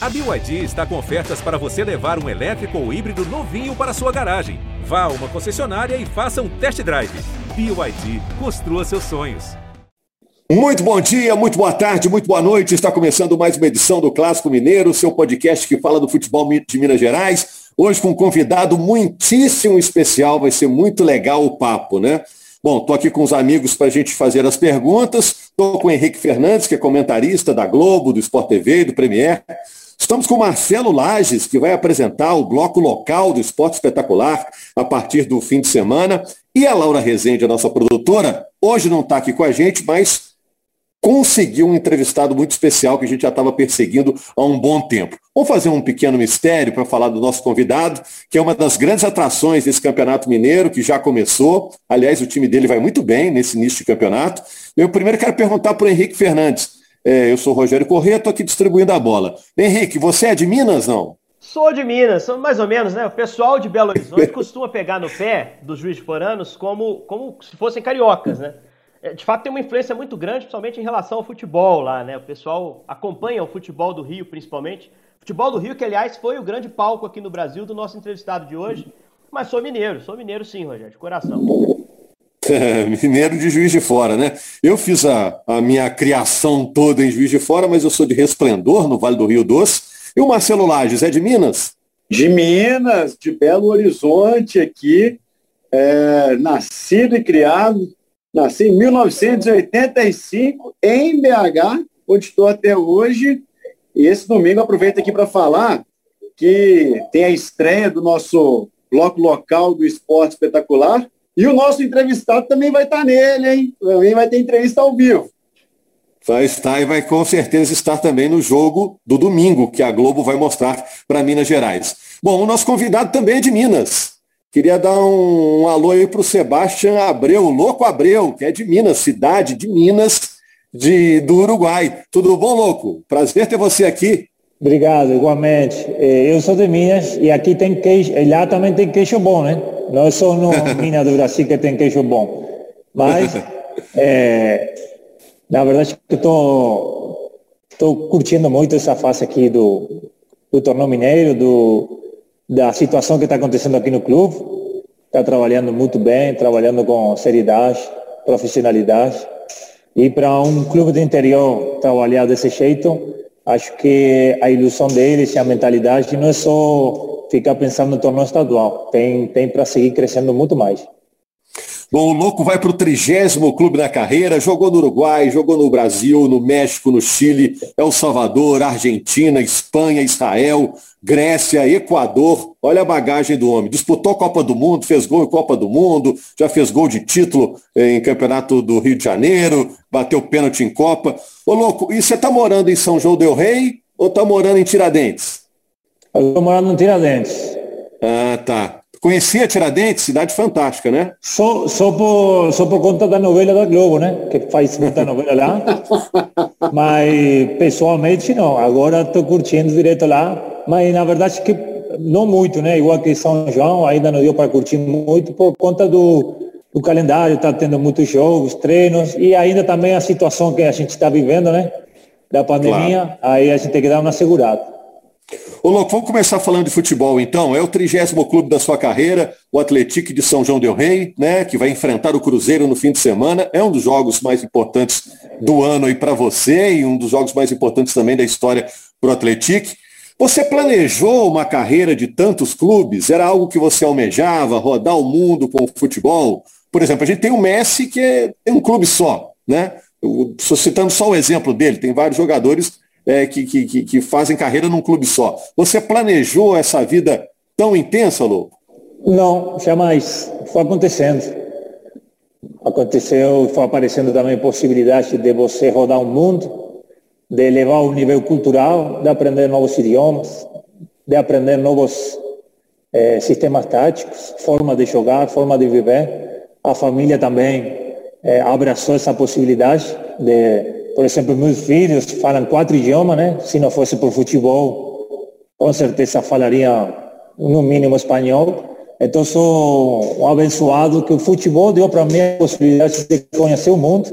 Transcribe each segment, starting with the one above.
A BYD está com ofertas para você levar um elétrico ou híbrido novinho para sua garagem. Vá a uma concessionária e faça um test drive. BYD, construa seus sonhos. Muito bom dia, muito boa tarde, muito boa noite. Está começando mais uma edição do Clássico Mineiro, seu podcast que fala do futebol de Minas Gerais. Hoje com um convidado muitíssimo especial, vai ser muito legal o papo, né? Bom, estou aqui com os amigos para a gente fazer as perguntas. Estou com o Henrique Fernandes, que é comentarista da Globo, do Sport TV do Premier. Estamos com Marcelo Lages, que vai apresentar o bloco local do Esporte Espetacular a partir do fim de semana. E a Laura Rezende, a nossa produtora, hoje não está aqui com a gente, mas conseguiu um entrevistado muito especial que a gente já estava perseguindo há um bom tempo. Vamos fazer um pequeno mistério para falar do nosso convidado, que é uma das grandes atrações desse Campeonato Mineiro, que já começou. Aliás, o time dele vai muito bem nesse início de campeonato. Eu primeiro quero perguntar para o Henrique Fernandes. É, eu sou o Rogério Corrêa, estou aqui distribuindo a bola. Henrique, você é de Minas, não? Sou de Minas, mais ou menos, né? O pessoal de Belo Horizonte costuma pegar no pé dos juízes foranos como, como se fossem cariocas, né? É, de fato tem uma influência muito grande, principalmente em relação ao futebol lá, né? O pessoal acompanha o futebol do Rio, principalmente. Futebol do Rio, que aliás foi o grande palco aqui no Brasil do nosso entrevistado de hoje. Mas sou mineiro, sou mineiro sim, Rogério, de coração. Mineiro de Juiz de Fora, né? Eu fiz a, a minha criação toda em Juiz de Fora, mas eu sou de Resplendor, no Vale do Rio Doce. E o Marcelo Lages é de Minas? De Minas, de Belo Horizonte aqui, é, nascido e criado Nasci em 1985 em BH, onde estou até hoje. E esse domingo aproveito aqui para falar que tem a estreia do nosso bloco local do esporte espetacular. E o nosso entrevistado também vai estar nele, hein? Também vai ter entrevista ao vivo. Vai estar e vai com certeza estar também no jogo do domingo, que a Globo vai mostrar para Minas Gerais. Bom, o nosso convidado também é de Minas. Queria dar um, um alô aí para o Sebastião Abreu, Louco Abreu, que é de Minas, cidade de Minas, de, do Uruguai. Tudo bom, Louco? Prazer ter você aqui. Obrigado, igualmente. Eh, eu sou de Minas e aqui tem queijo, lá também tem queijo bom, né? Não é só no Minas do Brasil que tem queijo bom. Mas, é, na verdade, eu estou curtindo muito essa fase aqui do, do torneio mineiro, do, da situação que está acontecendo aqui no clube. Está trabalhando muito bem, trabalhando com seriedade, profissionalidade. E para um clube de interior trabalhar desse jeito, acho que a ilusão deles e a mentalidade não é só ficar pensando no torneio estadual. Tem, tem para seguir crescendo muito mais. Bom, o Louco vai para o trigésimo clube da carreira, jogou no Uruguai, jogou no Brasil, no México, no Chile, El Salvador, Argentina, Espanha, Israel, Grécia, Equador. Olha a bagagem do homem. Disputou Copa do Mundo, fez gol em Copa do Mundo, já fez gol de título eh, em Campeonato do Rio de Janeiro, bateu pênalti em Copa. Ô, Louco, e você está morando em São João del Rei ou está morando em Tiradentes? Eu estou morando em Tiradentes. Ah, tá. Conhecia Tiradentes, cidade fantástica, né? Só, só, por, só por conta da novela da Globo, né? Que faz muita novela lá. mas pessoalmente não. Agora estou curtindo direto lá. Mas na verdade que não muito, né? Igual que São João, ainda não deu para curtir muito por conta do, do calendário. Está tendo muitos jogos, treinos e ainda também a situação que a gente está vivendo, né? Da pandemia. Claro. Aí a gente tem que dar uma segurada. Ô, Louco, vamos começar falando de futebol, então. É o trigésimo clube da sua carreira, o Atlético de São João del Rei, né, que vai enfrentar o Cruzeiro no fim de semana. É um dos jogos mais importantes do ano aí para você e um dos jogos mais importantes também da história para o Atlético. Você planejou uma carreira de tantos clubes? Era algo que você almejava, rodar o mundo com o futebol? Por exemplo, a gente tem o Messi, que é, um clube só, né? Estou citando só o exemplo dele, tem vários jogadores é, que, que, que fazem carreira num clube só. Você planejou essa vida tão intensa, Lô? Não, jamais. Foi acontecendo. Aconteceu, foi aparecendo também possibilidade de você rodar o mundo, de elevar o nível cultural, de aprender novos idiomas, de aprender novos eh, sistemas táticos, forma de jogar, forma de viver. A família também eh, abraçou essa possibilidade de por exemplo, meus filhos falam quatro idiomas, né? Se não fosse por futebol, com certeza falaria no mínimo espanhol. Então sou um abençoado que o futebol deu para mim a possibilidade de conhecer o mundo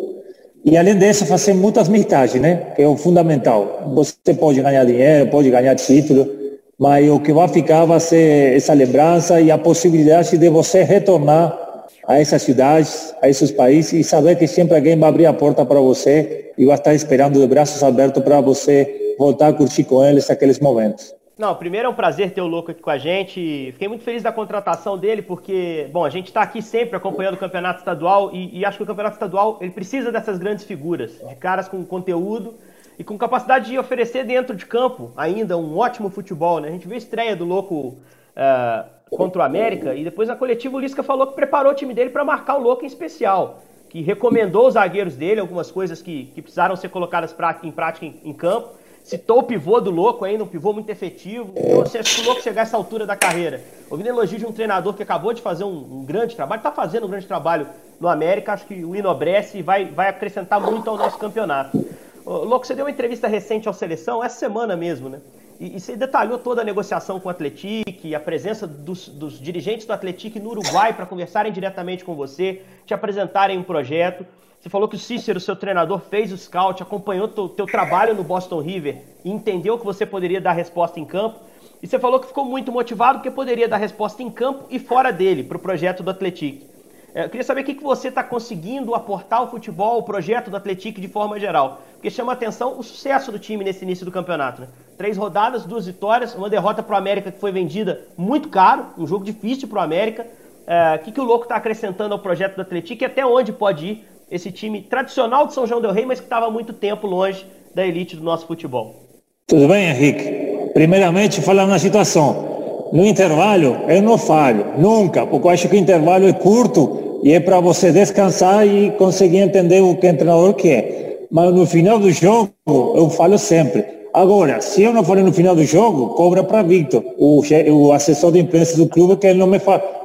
E além disso, fazer muitas militagens, né? Que é o fundamental. Você pode ganhar dinheiro, pode ganhar título, mas o que vai ficar vai ser essa lembrança e a possibilidade de você retornar a essas cidades, a esses países e saber que sempre alguém vai abrir a porta para você e vai estar esperando de braços abertos para você voltar a curtir com eles aqueles momentos. Não, primeiro é um prazer ter o Louco aqui com a gente. Fiquei muito feliz da contratação dele, porque, bom, a gente está aqui sempre acompanhando o campeonato estadual e, e, acho que o campeonato estadual ele precisa dessas grandes figuras, de caras com conteúdo e com capacidade de oferecer dentro de campo ainda um ótimo futebol, né? A gente viu a estreia do Louco uh, contra o América e depois na coletiva o Lisca falou que preparou o time dele para marcar o Louco em especial, que recomendou os zagueiros dele algumas coisas que, que precisaram ser colocadas em prática em, em campo Citou o pivô do Louco ainda, um pivô muito efetivo. Então, você acha que o Louco chegar a essa altura da carreira, ouvindo elogio de um treinador que acabou de fazer um, um grande trabalho, está fazendo um grande trabalho no América, acho que o enobrece e vai, vai acrescentar muito ao nosso campeonato. Louco, você deu uma entrevista recente ao Seleção, essa semana mesmo, né? E, e você detalhou toda a negociação com o Atletique, a presença dos, dos dirigentes do Atletique no Uruguai para conversarem diretamente com você, te apresentarem um projeto. Você falou que o Cícero, seu treinador, fez o scout, acompanhou o teu trabalho no Boston River e entendeu que você poderia dar resposta em campo. E você falou que ficou muito motivado porque poderia dar resposta em campo e fora dele para o projeto do Atlético. É, eu queria saber o que, você está conseguindo aportar ao futebol, o projeto do Atlético de forma geral. Porque chama atenção o sucesso do time nesse início do campeonato. Né? Três rodadas, duas vitórias, uma derrota para o América que foi vendida muito caro, um jogo difícil para o América. É, o que, que o Louco está acrescentando ao projeto do Atlético e até onde pode ir esse time tradicional de São João del Rei, mas que estava muito tempo longe da elite do nosso futebol. Tudo bem, Henrique? Primeiramente, falar na situação. No intervalo, eu não falho, nunca, porque eu acho que o intervalo é curto e é para você descansar e conseguir entender o que o treinador quer. Mas no final do jogo, eu falo sempre. Agora, se eu não falei no final do jogo, cobra para Victor, o, o assessor de imprensa do clube, que ele não me,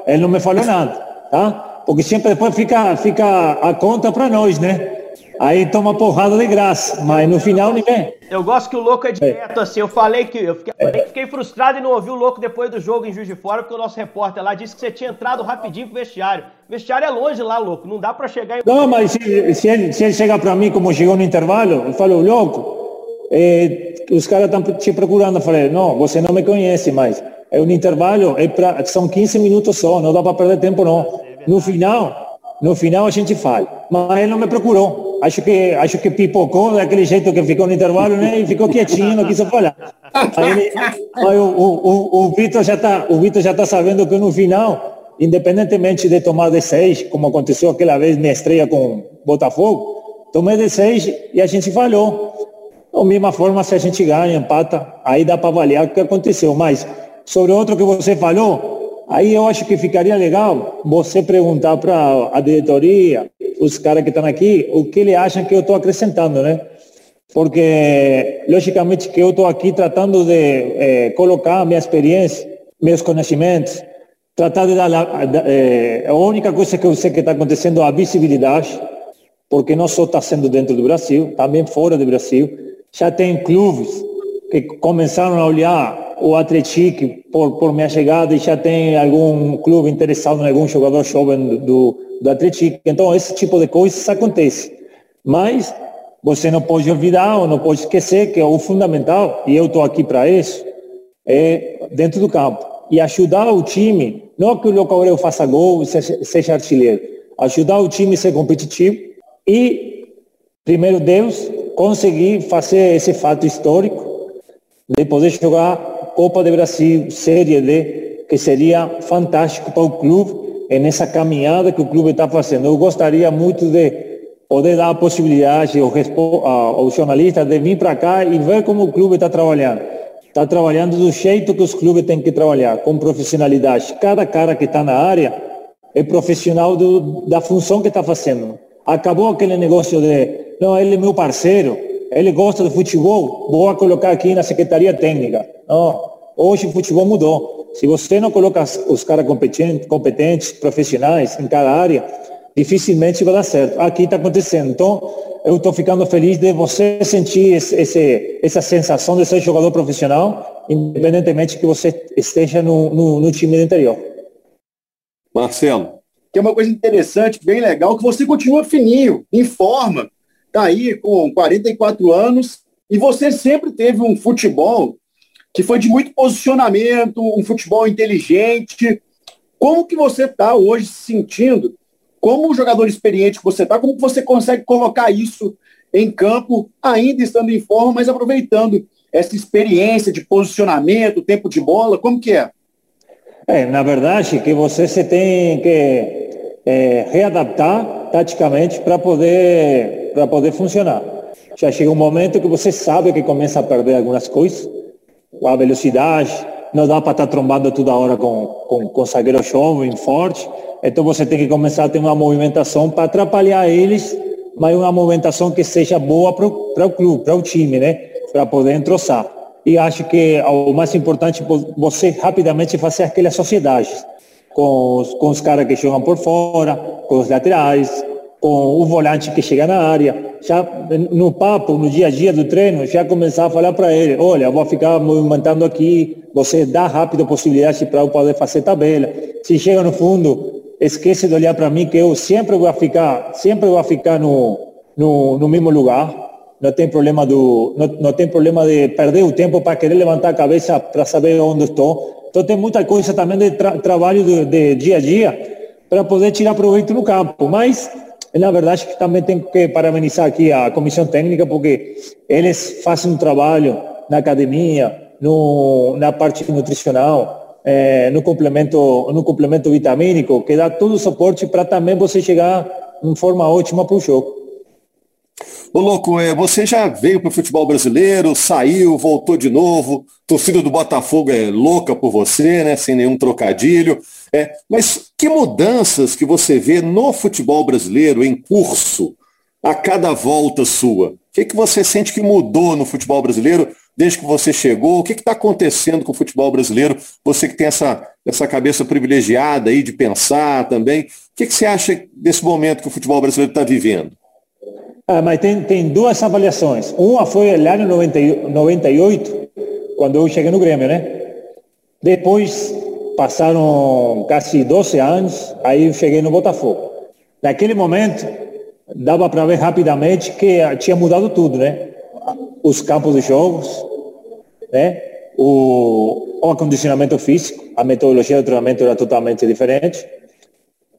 ele não me falou nada, tá? porque sempre depois fica, fica a conta para nós, né? Aí toma porrada de graça, mas no final ninguém. Eu gosto que o louco é direto, é. assim. Eu falei que eu fiquei, é. fiquei, frustrado e não ouvi o louco depois do jogo em Juiz de Fora, porque o nosso repórter lá disse que você tinha entrado rapidinho pro vestiário. O vestiário é longe lá, louco. Não dá para chegar em. Não, mas se, se, ele, se ele chegar para mim como chegou no intervalo, eu falo, louco, é, os caras estão te procurando. Eu falei, não, você não me conhece mais. É um intervalo, é pra, são 15 minutos só, não dá para perder tempo não. No final, no final a gente fala. Mas ele não me procurou. Acho que, acho que pipocou daquele jeito que ficou no intervalo, né? E ficou quietinho, não quis falar. Aí, ele, aí o, o, o, o Vitor já está, está sabendo que no final, independentemente de tomar de seis, como aconteceu aquela vez na estreia com Botafogo, tomei de seis e a gente falhou. Da mesma forma, se a gente ganha, empata, aí dá para avaliar o que aconteceu. Mas sobre outro que você falou, Aí eu acho que ficaria legal você perguntar para a diretoria, os caras que estão aqui, o que eles acham que eu estou acrescentando, né? Porque, logicamente, que eu estou aqui tratando de é, colocar minha experiência, meus conhecimentos, tratar de dar é, a única coisa que eu sei que está acontecendo é a visibilidade, porque não só está sendo dentro do Brasil, também fora do Brasil. Já tem clubes que começaram a olhar o Atlético, por, por minha chegada, já tem algum clube interessado em algum jogador jovem do, do Atlético. Então, esse tipo de coisas acontece. Mas você não pode olvidar ou não pode esquecer que o fundamental, e eu estou aqui para isso, é dentro do campo. E ajudar o time, não que o Loco faça gol e seja, seja artilheiro, ajudar o time a ser competitivo e, primeiro Deus, conseguir fazer esse fato histórico de poder jogar Copa de Brasil, Série D, que seria fantástico para o clube nessa caminhada que o clube está fazendo. Eu gostaria muito de poder dar a possibilidade aos jornalistas de vir para cá e ver como o clube está trabalhando. Está trabalhando do jeito que os clubes têm que trabalhar, com profissionalidade. Cada cara que está na área é profissional do, da função que está fazendo. Acabou aquele negócio de, não, ele é meu parceiro, ele gosta de futebol, vou colocar aqui na Secretaria Técnica. Não, Hoje o futebol mudou. Se você não coloca os caras competentes, competentes, profissionais em cada área, dificilmente vai dar certo. Aqui está acontecendo. Então, eu estou ficando feliz de você sentir esse, esse, essa sensação de ser jogador profissional, independentemente que você esteja no, no, no time do interior. Marcelo. Tem uma coisa interessante, bem legal, que você continua fininho, em forma. está aí com 44 anos e você sempre teve um futebol que foi de muito posicionamento, um futebol inteligente. Como que você está hoje se sentindo? Como jogador experiente que você está, como que você consegue colocar isso em campo, ainda estando em forma, mas aproveitando essa experiência de posicionamento, tempo de bola, como que é? É, na verdade, que você se tem que é, readaptar taticamente para poder, poder funcionar. Já chega um momento que você sabe que começa a perder algumas coisas, a velocidade, não dá para estar tá trombando toda hora com, com, com zagueiro jovem, forte, então você tem que começar a ter uma movimentação para atrapalhar eles, mas uma movimentação que seja boa para o clube, para o time, né? Para poder entroçar. E acho que o mais importante é você rapidamente fazer aquelas sociedades com os, com os caras que jogam por fora, com os laterais, com o volante que chega na área. Já no papo, no dia a dia do treino, já começar a falar para ele, olha, vou ficar movimentando aqui, você dá rápido possibilidade para eu poder fazer tabela. Se chega no fundo, esquece de olhar para mim que eu sempre vou ficar, sempre vou ficar no, no, no mesmo lugar. Não tem problema do, não, não tem problema de perder o tempo para querer levantar a cabeça para saber onde estou então tem muita coisa também de tra trabalho de, de, dia a dia para poder tirar proveito no campo. Mas, na verdade, também tenho que parabenizar aqui a comissão técnica, porque eles fazem um trabalho na academia, no, na parte nutricional, é, no, complemento, no complemento vitamínico, que dá todo o suporte para também você chegar em forma ótima para o jogo. Ô louco, é, você já veio para o futebol brasileiro, saiu, voltou de novo, torcida do Botafogo é louca por você, né? Sem nenhum trocadilho. É, mas que mudanças que você vê no futebol brasileiro em curso a cada volta sua? O que, que você sente que mudou no futebol brasileiro desde que você chegou? O que está acontecendo com o futebol brasileiro? Você que tem essa, essa cabeça privilegiada aí de pensar também. O que, que você acha desse momento que o futebol brasileiro está vivendo? Ah, mas tem, tem duas avaliações. Uma foi ano 90, 98, quando eu cheguei no Grêmio, né? Depois passaram quase 12 anos, aí cheguei no Botafogo. Naquele momento, dava para ver rapidamente que tinha mudado tudo, né? Os campos de jogos, né? O, o acondicionamento físico, a metodologia do treinamento era totalmente diferente.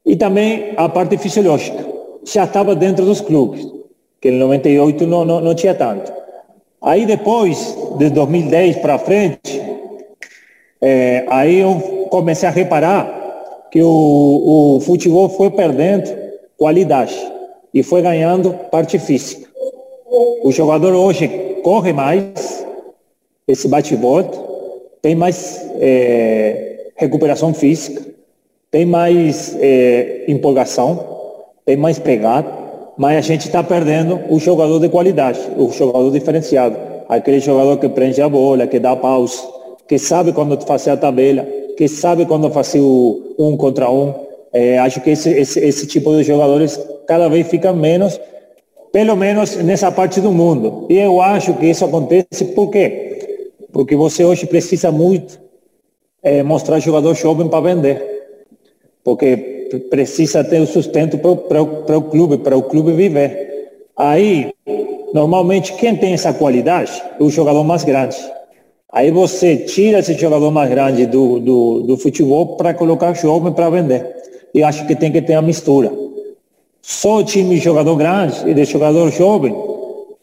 E também a parte fisiológica. Já estava dentro dos clubes que em 98 não, não, não tinha tanto. Aí depois, de 2010 para frente, é, aí eu comecei a reparar que o, o futebol foi perdendo qualidade e foi ganhando parte física. O jogador hoje corre mais, esse bate-volta, tem mais é, recuperação física, tem mais é, empolgação, tem mais pegada mas a gente está perdendo o jogador de qualidade, o jogador diferenciado, aquele jogador que prende a bola, que dá pausa, que sabe quando fazer a tabela, que sabe quando fazer o um contra um. É, acho que esse, esse, esse tipo de jogadores cada vez fica menos, pelo menos nessa parte do mundo. E eu acho que isso acontece por quê? Porque você hoje precisa muito é, mostrar jogador jovem para vender. Porque precisa ter o sustento para o clube, para o clube viver. Aí, normalmente, quem tem essa qualidade é o jogador mais grande. Aí você tira esse jogador mais grande do, do, do futebol para colocar jovem para vender. E acho que tem que ter a mistura. Só o time de jogador grande e de jogador jovem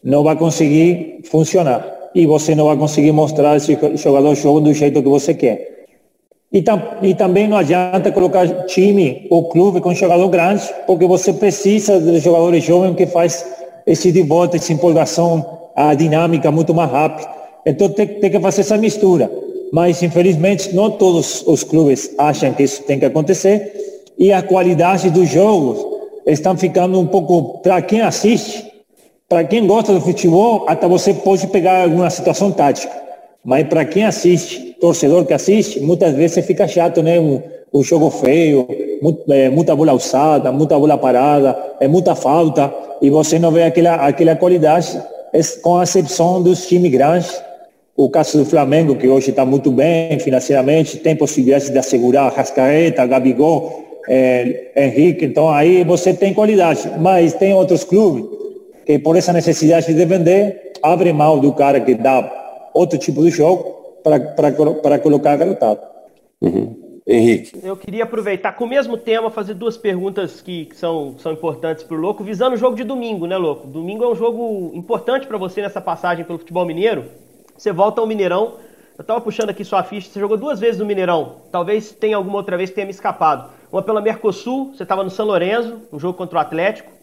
não vai conseguir funcionar. E você não vai conseguir mostrar esse jogador jovem do jeito que você quer. E, tam, e também não adianta colocar time ou clube com jogador grande, porque você precisa de jogadores jovens que faz esse de volta, essa empolgação, a dinâmica muito mais rápida. Então tem, tem que fazer essa mistura. Mas infelizmente não todos os clubes acham que isso tem que acontecer e a qualidade dos jogos estão ficando um pouco para quem assiste, para quem gosta do futebol, até você pode pegar alguma situação tática. Mas para quem assiste, torcedor que assiste, muitas vezes fica chato, né? Um, jogo feio, muito, é, muita bola alçada, muita bola parada, é muita falta, e você não vê aquela, aquela qualidade, com a exceção dos times grandes. O caso do Flamengo, que hoje está muito bem financeiramente, tem possibilidade de assegurar Rascaeta, Gabigol, é, Henrique, então aí você tem qualidade. Mas tem outros clubes que por essa necessidade de vender, abre mão do cara que dá outro tipo de jogo para colocar garotado. Uhum. Henrique. Eu queria aproveitar com o mesmo tema, fazer duas perguntas que, que são, são importantes para o Louco, visando o jogo de domingo, né, Louco? Domingo é um jogo importante para você nessa passagem pelo futebol mineiro. Você volta ao Mineirão. Eu estava puxando aqui sua ficha, você jogou duas vezes no Mineirão. Talvez tenha alguma outra vez que tenha me escapado. Uma pela Mercosul, você estava no São Lourenço, um jogo contra o Atlético.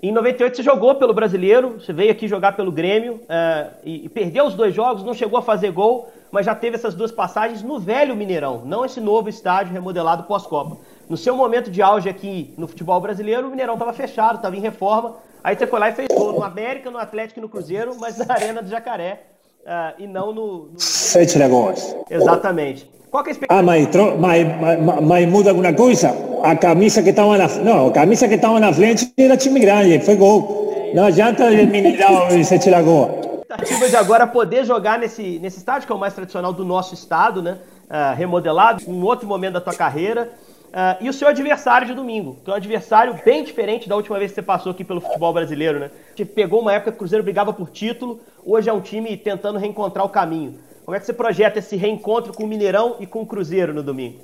Em 98 você jogou pelo Brasileiro, você veio aqui jogar pelo Grêmio é, e, e, perdeu os dois jogos, não chegou a fazer gol, mas já teve essas duas passagens no velho Mineirão, não esse novo estádio remodelado pós-Copa. No seu momento de auge aqui no futebol brasileiro, o Mineirão estava fechado, estava em reforma. Aí você foi lá e fez gol no América, no Atlético e no Cruzeiro, mas na Arena do Jacaré uh, e não no. no... Sete negócios. Exatamente. Qual que é a expectativa? Ah, mas, mas, mas, mas, muda alguma coisa? A camisa que estava na não, a camisa que estava na frente era time grande, foi gol. Não adianta Mineirão e Sete Lagoas expectativa de agora poder jogar nesse, nesse estádio, que é o mais tradicional do nosso estado, né? Uh, remodelado, um outro momento da tua carreira. Uh, e o seu adversário de domingo, que é um adversário bem diferente da última vez que você passou aqui pelo futebol brasileiro, né? Te pegou uma época que o Cruzeiro brigava por título, hoje é um time tentando reencontrar o caminho. Como é que você projeta esse reencontro com o Mineirão e com o Cruzeiro no domingo?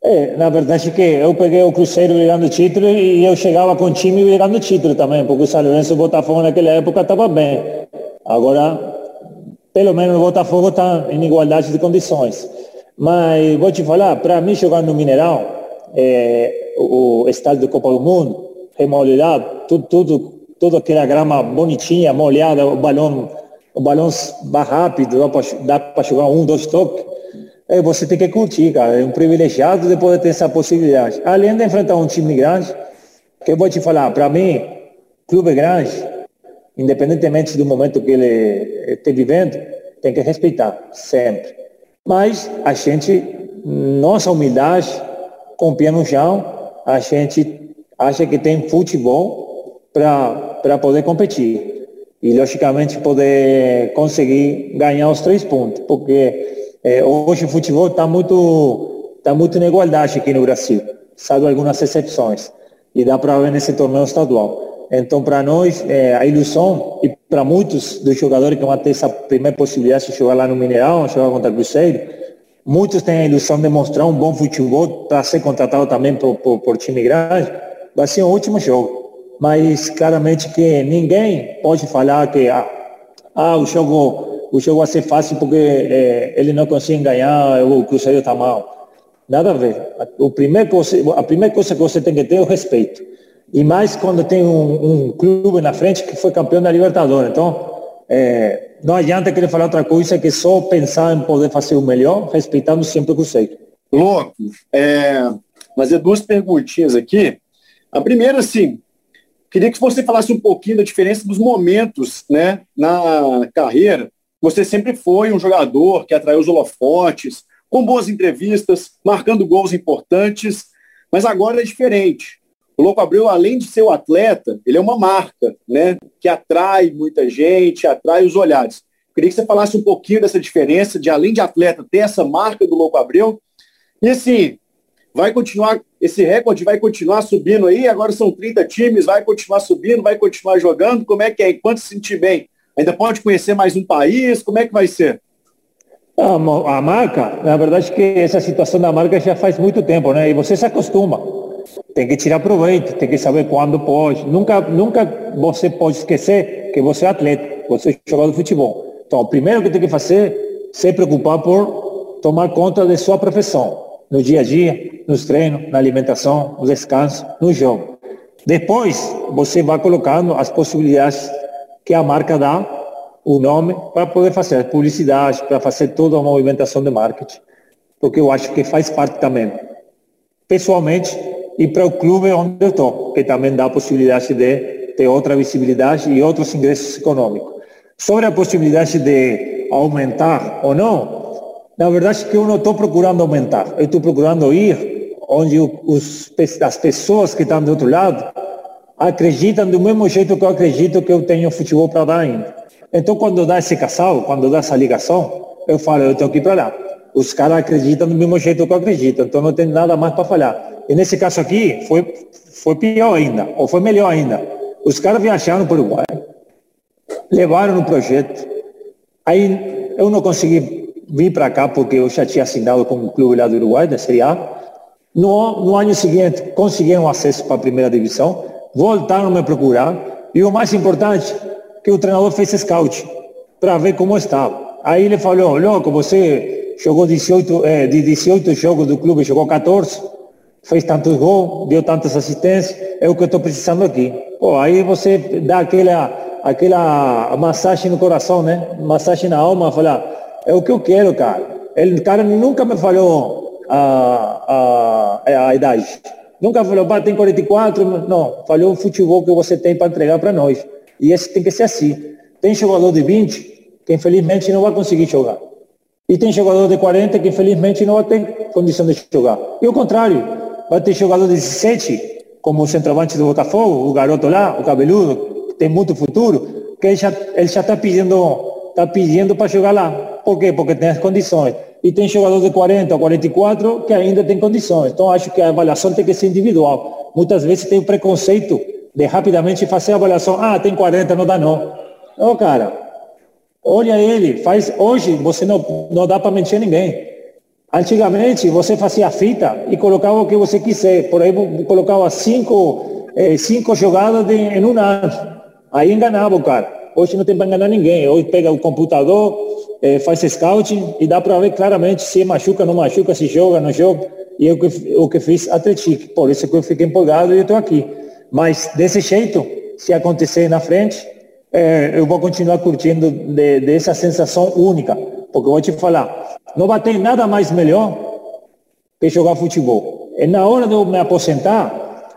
É, na verdade que eu peguei o Cruzeiro virando título e eu chegava com o time virando título também, porque o São Lourenço e o Botafogo naquela época estava bem. Agora, pelo menos o Botafogo está em igualdade de condições. Mas vou te falar, para mim jogar no Mineirão, é, o, estádio de Copa do Mundo, remodelado, tudo, tudo, toda aquela grama bonitinha, molhada, o balão, o balão vai rápido, dá para jogar um, dois toques. É, você tem que curtir, cara. É um privilegiado de poder ter essa possibilidade. Além de enfrentar um time grande, que eu vou te falar, para mim, clube grande, independentemente do momento que ele esteja vivendo, tem que respeitar, sempre. Mas a gente, nossa humildade, com o pé no chão, a gente acha que tem futebol para poder competir. E, logicamente, poder conseguir ganhar os três pontos. Porque é, hoje o futebol está muito, tá muito na igualdade aqui no Brasil, salvo algumas exceções. E dá para ver nesse torneio estadual. Então, para nós, é, a ilusão, e para muitos dos jogadores que vão ter essa primeira possibilidade de jogar lá no Mineirão, jogar contra o Cruzeiro, muitos têm a ilusão de mostrar um bom futebol para ser contratado também por, por, por time grande. Vai ser o último jogo. Mas claramente que ninguém pode falar que ah, ah o jogo o jogo vai ser fácil porque é, ele não consegue ganhar, o Cruzeiro está mal. Nada a ver. O primeiro a primeira coisa que você tem que ter é o respeito. E mais quando tem um, um clube na frente que foi campeão da Libertadores. Então, é, não adianta querer falar outra coisa que só pensar em poder fazer o melhor, respeitando sempre o conceito. Louco, é, fazer duas perguntinhas aqui. A primeira, assim, queria que você falasse um pouquinho da diferença dos momentos né, na carreira. Você sempre foi um jogador que atraiu os holofotes, com boas entrevistas, marcando gols importantes, mas agora é diferente. O Louco Abreu, além de ser o atleta, ele é uma marca, né? Que atrai muita gente, atrai os olhares. Queria que você falasse um pouquinho dessa diferença de, além de atleta, ter essa marca do Louco Abreu. E assim, vai continuar, esse recorde vai continuar subindo aí, agora são 30 times, vai continuar subindo, vai continuar jogando. Como é que é? Enquanto se sentir bem, ainda pode conhecer mais um país? Como é que vai ser? A, a marca, na verdade que essa situação da marca já faz muito tempo, né? E você se acostuma tem que tirar proveito, tem que saber quando pode. Nunca, nunca você pode esquecer que você é atleta, você é jogador de futebol. Então, o primeiro que tem que fazer é se preocupar por tomar conta de sua profissão, no dia a dia, nos treinos, na alimentação, no descanso, no jogo. Depois, você vai colocando as possibilidades que a marca dá, o nome, para poder fazer publicidade, para fazer toda a movimentação de marketing. Porque eu acho que faz parte também. Pessoalmente, e para o clube onde eu estou, que também dá a possibilidade de ter outra visibilidade e outros ingressos econômicos. Sobre a possibilidade de aumentar ou não, na verdade que eu não estou procurando aumentar, eu estou procurando ir onde os, as pessoas que estão do outro lado acreditam do mesmo jeito que eu acredito que eu tenho futebol para dar ainda. Então, quando dá esse casal, quando dá essa ligação, eu falo, eu que ir para lá. Os caras acreditam do mesmo jeito que eu acredito, então não tem nada mais para falhar. E nesse caso aqui, foi, foi pior ainda, ou foi melhor ainda. Os caras viajaram para o Uruguai, levaram o projeto. Aí eu não consegui vir para cá porque eu já tinha assinado com o clube lá do Uruguai, da Série A. No, no ano seguinte, conseguiram acesso para a primeira divisão, voltaram a me procurar. E o mais importante, que o treinador fez scout para ver como estava. Aí ele falou, louco, você jogou 18, é, de 18 jogos do clube, jogou 14, fez tantos gols, deu tantas assistências, é o que eu estou precisando aqui. Pô, aí você dá aquela, aquela massagem no coração, né? Massagem na alma, falar, é o que eu quero, cara. Ele, cara nunca me falou a, a, a idade. Nunca falou, pá, tem 44, não. Falou o futebol que você tem para entregar para nós. E esse tem que ser assim. Tem jogador de 20 que infelizmente não vai conseguir jogar. E tem jogador de 40 que infelizmente não ter condição de jogar. E o contrário, vai ter jogador de 17, como o centroavante do Botafogo, o garoto lá, o cabeludo, tem muito futuro, que ele já está pedindo está pedindo para jogar lá. Por quê? Porque tem as condições. E tem jogador de 40 ou 44 que ainda tem condições. Então acho que a avaliação tem que ser individual. Muitas vezes tem o preconceito de rapidamente fazer a avaliação. Ah, tem 40, não dá não. Não, cara. Olha ele, faz hoje você não, não dá para mentir ninguém. Antigamente você fazia fita e colocava o que você quiser. Por aí colocava cinco, eh, cinco jogadas de, em um ano. Aí enganava o cara. Hoje não tem para enganar ninguém. Hoje pega o computador, eh, faz scouting e dá para ver claramente se machuca, não machuca, se joga, não joga. E é o que, o que fiz Atlético. Por isso que eu fiquei empolgado e estou aqui. Mas desse jeito, se acontecer na frente, eh, eu vou continuar curtindo de, dessa sensação única. Porque eu vou te falar, não vai ter nada mais melhor que jogar futebol. E na hora de eu me aposentar,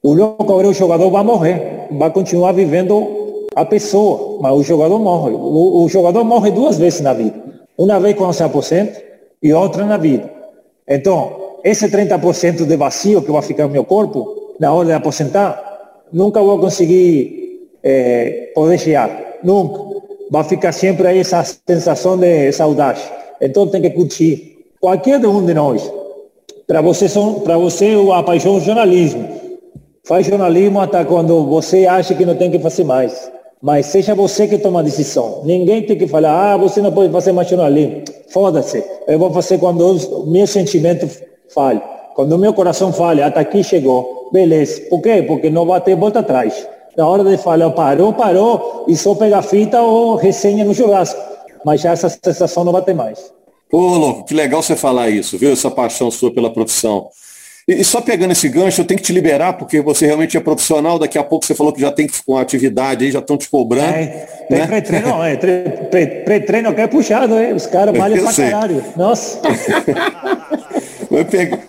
o louco agora o jogador vai morrer, vai continuar vivendo a pessoa, mas o jogador morre. O, o jogador morre duas vezes na vida. Uma vez se aposenta e outra na vida. Então, esse 30% de vazio que vai ficar no meu corpo, na hora de aposentar, nunca vou conseguir é, poder chegar. Nunca. Vai ficar sempre aí essa sensação de saudade. Então tem que curtir. Qualquer um de nós. Para você, para você a paixão é jornalismo. Faz jornalismo até quando você acha que não tem que fazer mais. Mas seja você que toma a decisão. Ninguém tem que falar, ah, você não pode fazer mais jornalismo. Foda-se. Eu vou fazer quando o meu sentimento fale. Quando o meu coração fale, até aqui chegou. Beleza. Por quê? Porque não vai ter volta atrás. Na hora de falar, parou, parou, e só pegar fita ou resenha no churrasco mas já essa sensação não vai ter mais. Ô, louco, que legal você falar isso, viu? Essa paixão sua pela profissão. E, só pegando esse gancho, eu tenho que te liberar, porque você realmente é profissional, daqui a pouco você falou que já tem uma atividade aí, já estão te cobrando. É, tem né? pré-treino, é, pré-treino que é puxado, hein? os caras valem pra sei. caralho. Nossa.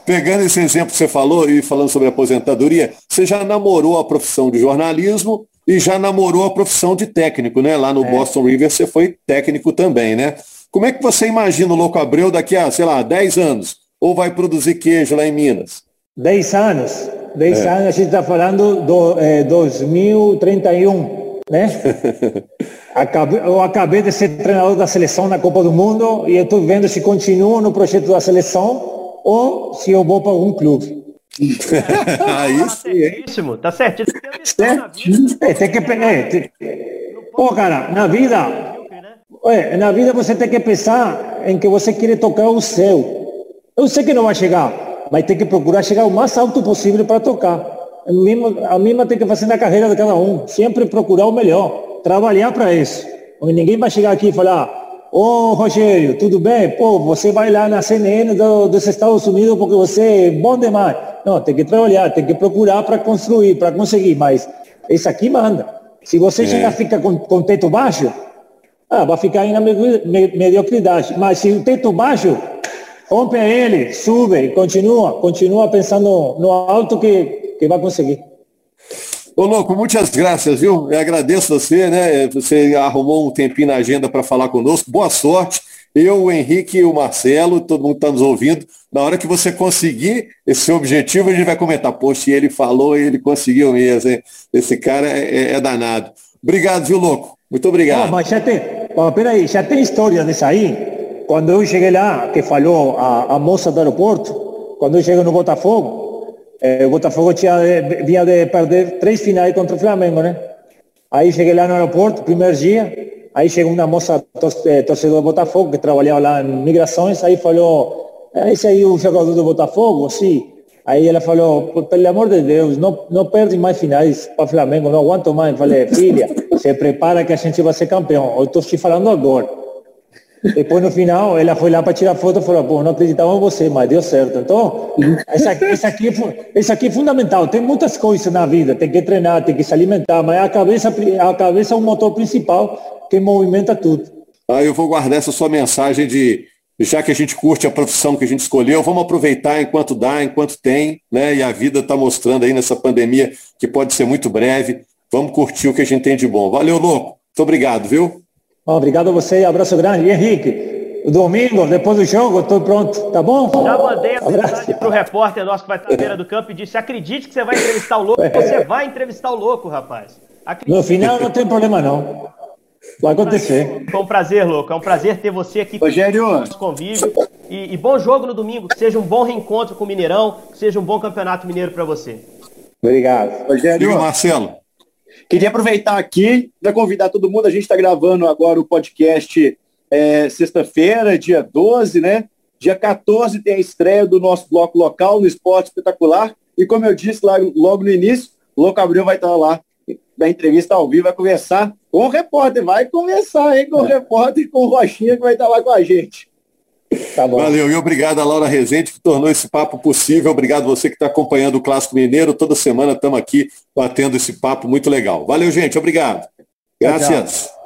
Pegando esse exemplo que você falou e falando sobre aposentadoria, você já namorou a profissão de jornalismo e já namorou a profissão de técnico, né? Lá no é. Boston River você foi técnico também, né? Como é que você imagina o Louco Abreu daqui a, sei lá, 10 anos? Ou vai produzir queijo lá em Minas? 10 anos. 10 é. anos, a gente está falando do é, 2031, né? acabei, eu acabei de ser treinador da seleção na Copa do Mundo e estou vendo se continuo no projeto da seleção ou se eu vou para algum clube. Aí tá certíssimo, tá certíssimo. Certíssimo. É, tem que pegar. É, tem... Pô, cara, na vida. É, na vida você tem que pensar em que você quer tocar o céu. Eu sei que não vai chegar, mas tem que procurar chegar o mais alto possível para tocar. A mesma, a mesma tem que fazer na carreira de cada um. Sempre procurar o melhor. Trabalhar para isso. Ninguém vai chegar aqui e falar, Ô, oh, Rogério, tudo bem? Pô, você vai lá na CNN do, dos Estados Unidos porque você é bom demais. Não, tem que trabalhar, tem que procurar para construir, para conseguir, mas isso aqui manda. Se você é. já fica com, com teto baixo, ah, vai ficar aí na mediocridade. Mas se o teto baixo, rompe ele, sube, continua, continua pensando no alto que, que vai conseguir. Ô, louco, muitas graças, viu? Eu agradeço você, né? Você arrumou um tempinho na agenda para falar conosco. Boa sorte. Eu, o Henrique e o Marcelo, todo mundo está nos ouvindo. Na hora que você conseguir esse objetivo, a gente vai comentar. Poxa, ele falou e ele conseguiu mesmo, hein? Esse cara é, é, é danado. Obrigado, viu, louco? Muito obrigado. mas já tem. Oh, peraí, já tem história dessa aí. Quando eu cheguei lá, que falou a, a moça do aeroporto, quando eu cheguei no Botafogo, eh, o Botafogo tinha, vinha de perder três finais contra o Flamengo, né? Aí cheguei lá no aeroporto, primeiro dia, aí chegou uma moça eh, torcedor do Botafogo, que trabalhava lá em migrações, aí falou, é esse aí é o jogador do Botafogo? Sim. Aí ela falou, pelo amor de Deus, não, não perde mais finais para Flamengo, não aguento mais. Falei, filha, se prepara que a gente vai ser campeão. Eu estou te falando agora. Depois no final, ela foi lá para tirar foto e falou, pô, não acreditava em você, mas deu certo. Então, essa, essa, aqui, aqui é fundamental. Tem muitas coisas na vida, tem que treinar, tem que se alimentar, mas a cabeça, a cabeça é o motor principal que movimenta tudo. Ah, eu vou guardar essa sua mensagem de já que a gente curte a profissão que a gente escolheu, vamos aproveitar enquanto dá, enquanto tem, né? E a vida está mostrando aí nessa pandemia que pode ser muito breve. Vamos curtir o que a gente tem de bom. Valeu, louco. Muito obrigado, viu? Obrigado a você, abraço grande. E Henrique, domingo, depois do jogo, estou pronto, tá bom? Já mandei a mensagem para o repórter nosso que vai estar na beira do campo e disse: acredite que você vai entrevistar o louco, é. você vai entrevistar o louco, rapaz. Acredite. No final não tem problema não. Vai acontecer. Foi um prazer, louco. É um prazer ter você aqui. Rogério. Nosso convívio. E, e, bom jogo no domingo. Que seja um bom reencontro com o Mineirão. Que seja um bom campeonato mineiro para você. Obrigado. Rogério. Diga, Marcelo. Queria aproveitar aqui para convidar todo mundo. A gente está gravando agora o podcast é, sexta-feira, dia 12, né? Dia 14 tem a estreia do nosso bloco local no Esporte Espetacular. E como eu disse lá, logo no início, o Louco Abreu vai estar lá da entrevista ao vivo, vai conversar com o repórter, vai conversar hein, com o é. repórter e com o Rochinha que vai estar lá com a gente. Tá Valeu, e obrigado a Laura Rezende que tornou esse papo possível. Obrigado você que está acompanhando o Clássico Mineiro. Toda semana estamos aqui batendo esse papo muito legal. Valeu, gente. Obrigado. Graças.